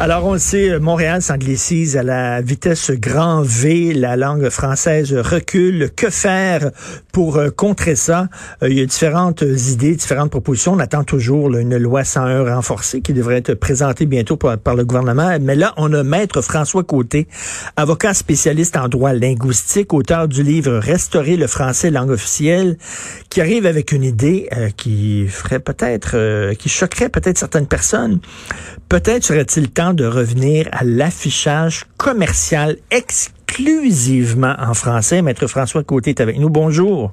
Alors, on sait, euh, Montréal s'anglicise à la vitesse grand V, la langue française recule. Que faire pour euh, contrer ça? Euh, il y a différentes idées, différentes propositions. On attend toujours une loi 101 renforcée qui devrait être présentée bientôt par, le gouvernement. Mais là, on a Maître François Côté, avocat spécialiste en droit linguistique, auteur du livre Restaurer le français langue officielle, qui arrive avec une idée qui ferait peut-être, qui choquerait peut-être certaines personnes. Peut-être serait-il temps de revenir à l'affichage commercial exclusivement en français. Maître François Côté est avec nous. Bonjour.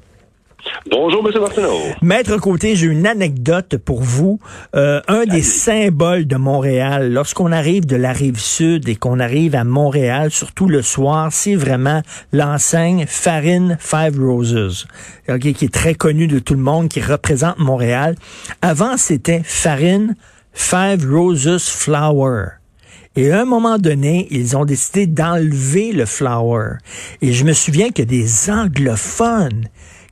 Bonjour, M. Martineau. Maître Côté, j'ai une anecdote pour vous. Euh, un des symboles de Montréal, lorsqu'on arrive de la rive sud et qu'on arrive à Montréal, surtout le soir, c'est vraiment l'enseigne Farine Five Roses, qui est très connue de tout le monde, qui représente Montréal. Avant, c'était Farine Five Roses Flower. Et à un moment donné, ils ont décidé d'enlever le flower. Et je me souviens que des anglophones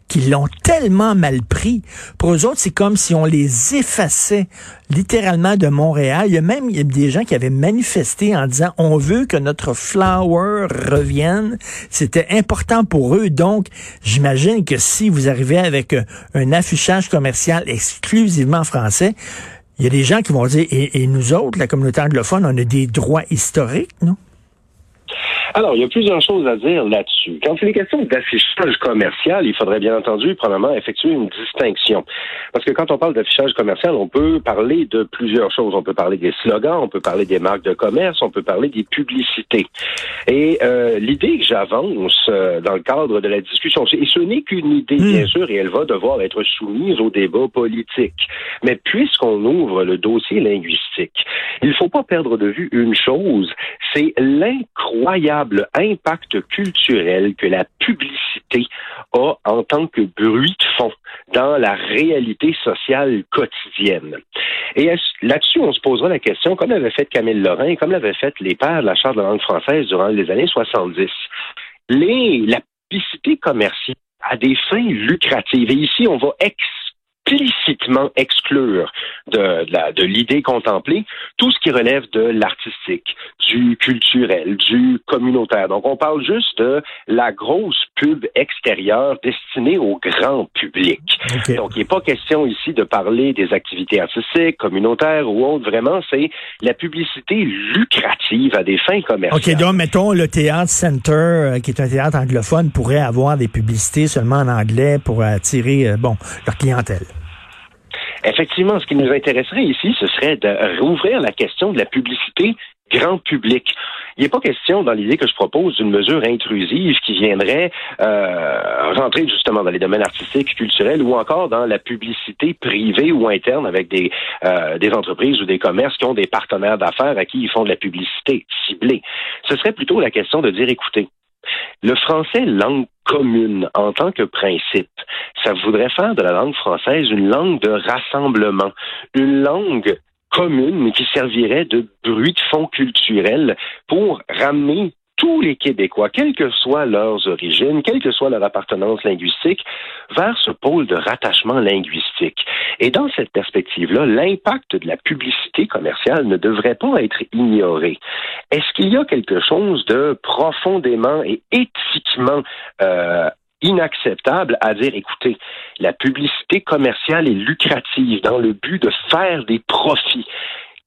qui l'ont tellement mal pris. Pour eux autres, c'est comme si on les effaçait littéralement de Montréal. Il y a même des gens qui avaient manifesté en disant on veut que notre flower revienne. C'était important pour eux. Donc, j'imagine que si vous arrivez avec un affichage commercial exclusivement français, il y a des gens qui vont dire, et, nous autres, la communauté anglophone, on a des droits historiques, non? Alors, il y a plusieurs choses à dire là-dessus. Quand il est question d'affichage commercial, il faudrait bien entendu, probablement, effectuer une distinction. Parce que quand on parle d'affichage commercial, on peut parler de plusieurs choses. On peut parler des slogans, on peut parler des marques de commerce, on peut parler des publicités. Et euh, l'idée que j'avance euh, dans le cadre de la discussion, et ce n'est qu'une idée, hmm. bien sûr, et elle va devoir être soumise au débat politique. Mais puisqu'on ouvre le dossier linguistique, il ne faut pas perdre de vue une chose, c'est l'incroyable impact culturel que la publicité a en tant que bruit de fond dans la réalité sociale quotidienne. Et là-dessus, on se posera la question, comme l'avait fait Camille Lorrain, comme l'avait fait les pères de la Charte de la langue française durant les années 70. Les, la publicité commerciale a des fins lucratives. Et ici, on va ex explicitement exclure de, de l'idée contemplée tout ce qui relève de l'artistique, du culturel, du communautaire. Donc, on parle juste de la grosse pub extérieure destinée au grand public. Donc, il n'est pas question ici de parler des activités artistiques, communautaires ou autres. Vraiment, c'est la publicité lucrative à des fins commerciales. OK, donc, mettons, le Théâtre Center, euh, qui est un théâtre anglophone, pourrait avoir des publicités seulement en anglais pour attirer, euh, bon, leur clientèle. Effectivement, ce qui nous intéresserait ici, ce serait de rouvrir la question de la publicité grand public. Il n'est pas question, dans l'idée que je propose, d'une mesure intrusive qui viendrait euh, rentrer justement dans les domaines artistiques, culturels ou encore dans la publicité privée ou interne avec des, euh, entreprises ou des commerces qui ont des partenaires d'affaires à qui ils font de la publicité ciblée. Ce serait plutôt la question de dire, écoutez, le français, langue commune. En tant que principe, ça voudrait faire de la langue française une langue de rassemblement, une langue commune, mais qui servirait de bruit de fond culturel pour ramener tous les Québécois, quelles que soient leurs origines, quelle que soit leur appartenance linguistique, vers ce pôle de rattachement linguistique. Et dans cette perspective-là, l'impact de la publicité commerciale ne devrait pas être ignoré. Est-ce qu'il y a quelque chose de profondément et éthiquement euh, inacceptable à dire, écoutez, la publicité commerciale est lucrative dans le but de faire des profits?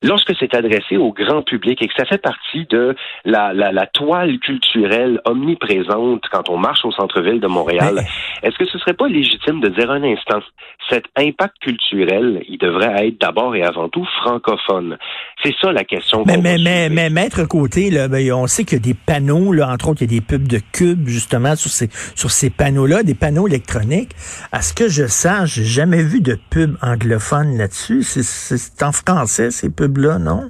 Lorsque c'est adressé au grand public et que ça fait partie de la, la, la toile culturelle omniprésente quand on marche au centre-ville de Montréal, est-ce que ce serait pas légitime de dire un instant, cet impact culturel, il devrait être d'abord et avant tout francophone? C'est ça la question. Mais, mais, mais, mais, maître côté, là, ben, on sait qu'il y a des panneaux, là, entre autres, il y a des pubs de cubes, justement, sur ces, sur ces panneaux-là, des panneaux électroniques. À ce que je sache, j'ai jamais vu de pub anglophone là-dessus. C'est en français, ces pubs non?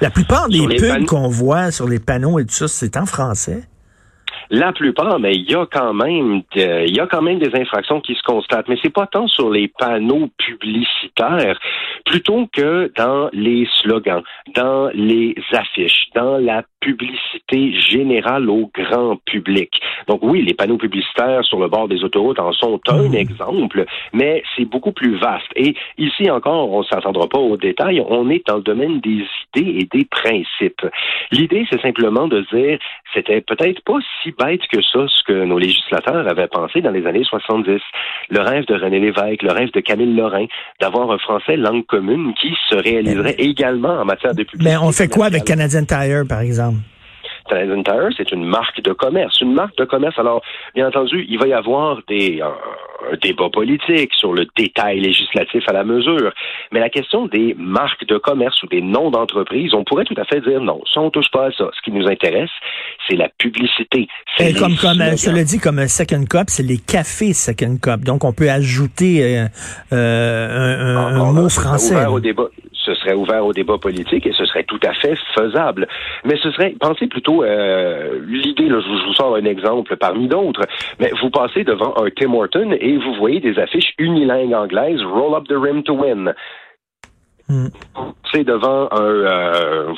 La plupart des pubs qu'on voit sur les panneaux et tout ça, c'est en français? La plupart, mais il y a quand même, il y a quand même des infractions qui se constatent, mais c'est pas tant sur les panneaux publicitaires, plutôt que dans les slogans, dans les affiches, dans la publicité générale au grand public. Donc oui, les panneaux publicitaires sur le bord des autoroutes en sont un mmh. exemple, mais c'est beaucoup plus vaste. Et ici encore, on ne s'attendra pas aux détails, on est dans le domaine des idées et des principes. L'idée, c'est simplement de dire, c'était peut-être pas si bête que ça ce que nos législateurs avaient pensé dans les années 70. Le rêve de René Lévesque, le rêve de Camille Lorrain, d'avoir un français langue commune qui se réaliserait également en matière de publicité. Mais on fait quoi avec Canadian Tire, par exemple? Canadian Tire, c'est une marque de commerce. Une marque de commerce. Alors, bien entendu, il va y avoir des, un, débat politique sur le détail législatif à la mesure. Mais la question des marques de commerce ou des noms d'entreprise, on pourrait tout à fait dire non. Ça, on touche pas à ça. Ce qui nous intéresse, c'est la publicité. Et comme, comme euh, le dis, comme un Second Cup, c'est les cafés Second Cup. Donc, on peut ajouter euh, euh, un, un, mot français. Au débat serait ouvert au débat politique et ce serait tout à fait faisable. Mais ce serait, pensez plutôt, euh, l'idée, là, je vous sors un exemple parmi d'autres, mais vous passez devant un Tim Horton et vous voyez des affiches unilingues anglaises, Roll up the rim to win. C'est hmm. devant un, euh,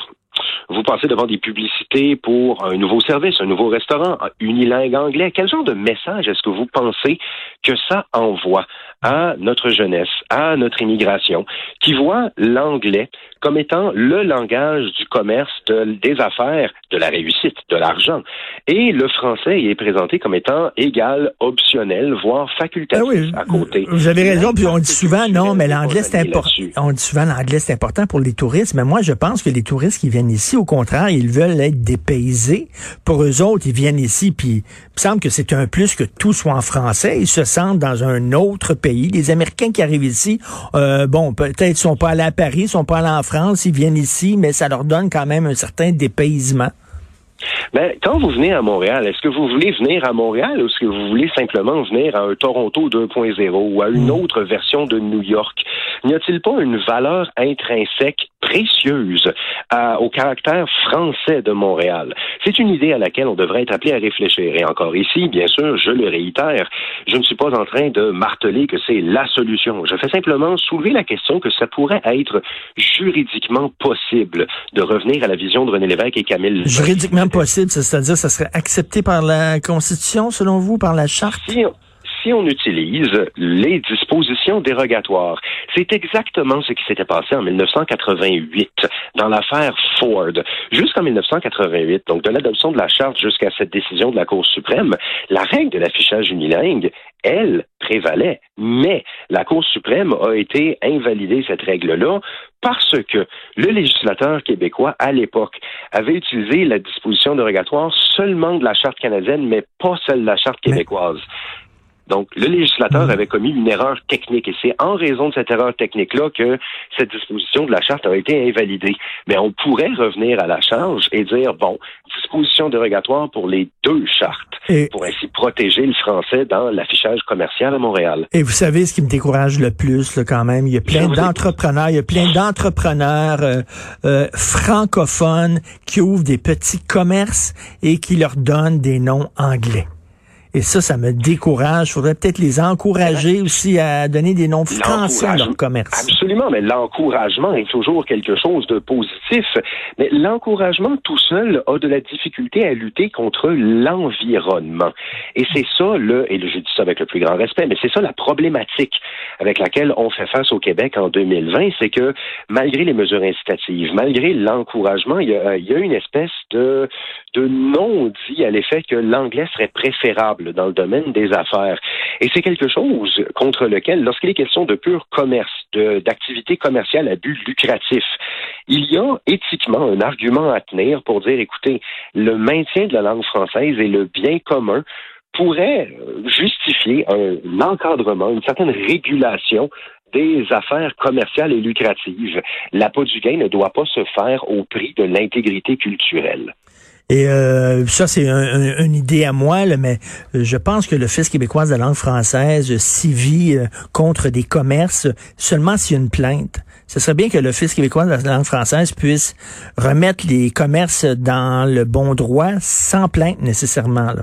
vous passez devant des publicités pour un nouveau service, un nouveau restaurant, unilingue anglais. Quel genre de message est-ce que vous pensez que ça envoie? À notre jeunesse, à notre immigration, qui voit l'anglais comme étant le langage du commerce, des affaires, de la réussite, de l'argent. Et le français est présenté comme étant égal, optionnel, voire facultatif ah à côté. Vous avez raison, puis on dit souvent, non, mais l'anglais c'est important. On dit souvent, l'anglais c'est important pour les touristes, mais moi je pense que les touristes qui viennent ici, au contraire, ils veulent être dépaysés. Pour eux autres, ils viennent ici, puis il me semble que c'est un plus que tout soit en français. Ils se sentent dans un autre pays. Les Américains qui arrivent ici, euh, bon, peut-être sont pas allés à Paris, sont pas allés en France, ils viennent ici, mais ça leur donne quand même un certain dépaysement. Mais quand vous venez à Montréal, est-ce que vous voulez venir à Montréal ou est-ce que vous voulez simplement venir à un Toronto 2.0 ou à une hmm. autre version de New York? N'y a-t-il pas une valeur intrinsèque précieuse au caractère français de Montréal? C'est une idée à laquelle on devrait être appelé à réfléchir. Et encore ici, bien sûr, je le réitère, je ne suis pas en train de marteler que c'est la solution. Je fais simplement soulever la question que ça pourrait être juridiquement possible de revenir à la vision de René Lévesque et Camille. Juridiquement possible, c'est-à-dire ça serait accepté par la Constitution, selon vous, par la Charte? si on utilise les dispositions dérogatoires, c'est exactement ce qui s'était passé en 1988 dans l'affaire Ford. Jusqu'en 1988, donc de l'adoption de la charte jusqu'à cette décision de la Cour suprême, la règle de l'affichage unilingue, elle, prévalait. Mais la Cour suprême a été invalidée cette règle-là parce que le législateur québécois, à l'époque, avait utilisé la disposition dérogatoire seulement de la Charte canadienne, mais pas celle de la Charte québécoise. Donc, le législateur mm. avait commis une erreur technique et c'est en raison de cette erreur technique-là que cette disposition de la charte a été invalidée. Mais on pourrait revenir à la charge et dire, bon, disposition dérogatoire pour les deux chartes, pour ainsi protéger le français dans l'affichage commercial à Montréal. Et vous savez ce qui me décourage le plus, là, quand même, il y a plein d'entrepreneurs, il y a plein d'entrepreneurs euh, euh, francophones qui ouvrent des petits commerces et qui leur donnent des noms anglais. Et ça, ça me décourage. Il faudrait peut-être les encourager aussi à donner des noms français à leur commerce. Absolument, mais l'encouragement est toujours quelque chose de positif. Mais l'encouragement tout seul a de la difficulté à lutter contre l'environnement. Et c'est ça, le, et je dis ça avec le plus grand respect, mais c'est ça la problématique avec laquelle on fait face au Québec en 2020, c'est que malgré les mesures incitatives, malgré l'encouragement, il, il y a, une espèce de, de non-dit à l'effet que l'anglais serait préférable dans le domaine des affaires. Et c'est quelque chose contre lequel, lorsqu'il est question de pur commerce, d'activité commerciale à but lucratif, il y a éthiquement un argument à tenir pour dire, écoutez, le maintien de la langue française et le bien commun pourrait justifier un encadrement, une certaine régulation des affaires commerciales et lucratives. L'appât du gain ne doit pas se faire au prix de l'intégrité culturelle. Et euh, ça, c'est une idée à moi, mais je pense que Fils québécois de la langue française sévit euh, contre des commerces seulement s'il y a une plainte. Ce serait bien que Fils québécois de la langue française puisse remettre les commerces dans le bon droit sans plainte nécessairement.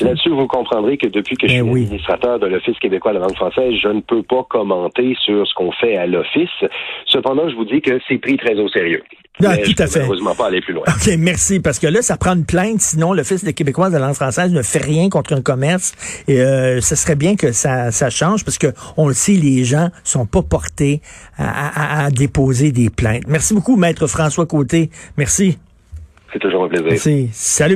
Là-dessus, vous comprendrez que depuis que je ben suis administrateur de l'Office québécois de la langue française, je ne peux pas commenter sur ce qu'on fait à l'Office. Cependant, je vous dis que c'est pris très au sérieux. Non, tout à fait. Malheureusement pas aller plus loin. OK, merci. Parce que là, ça prend une plainte. Sinon, l'Office des Québécois de la langue française ne fait rien contre un commerce. Et euh, ce serait bien que ça, ça change parce que on le sait, les gens sont pas portés à, à, à déposer des plaintes. Merci beaucoup, Maître François Côté. Merci. C'est toujours un plaisir. Merci. Salut,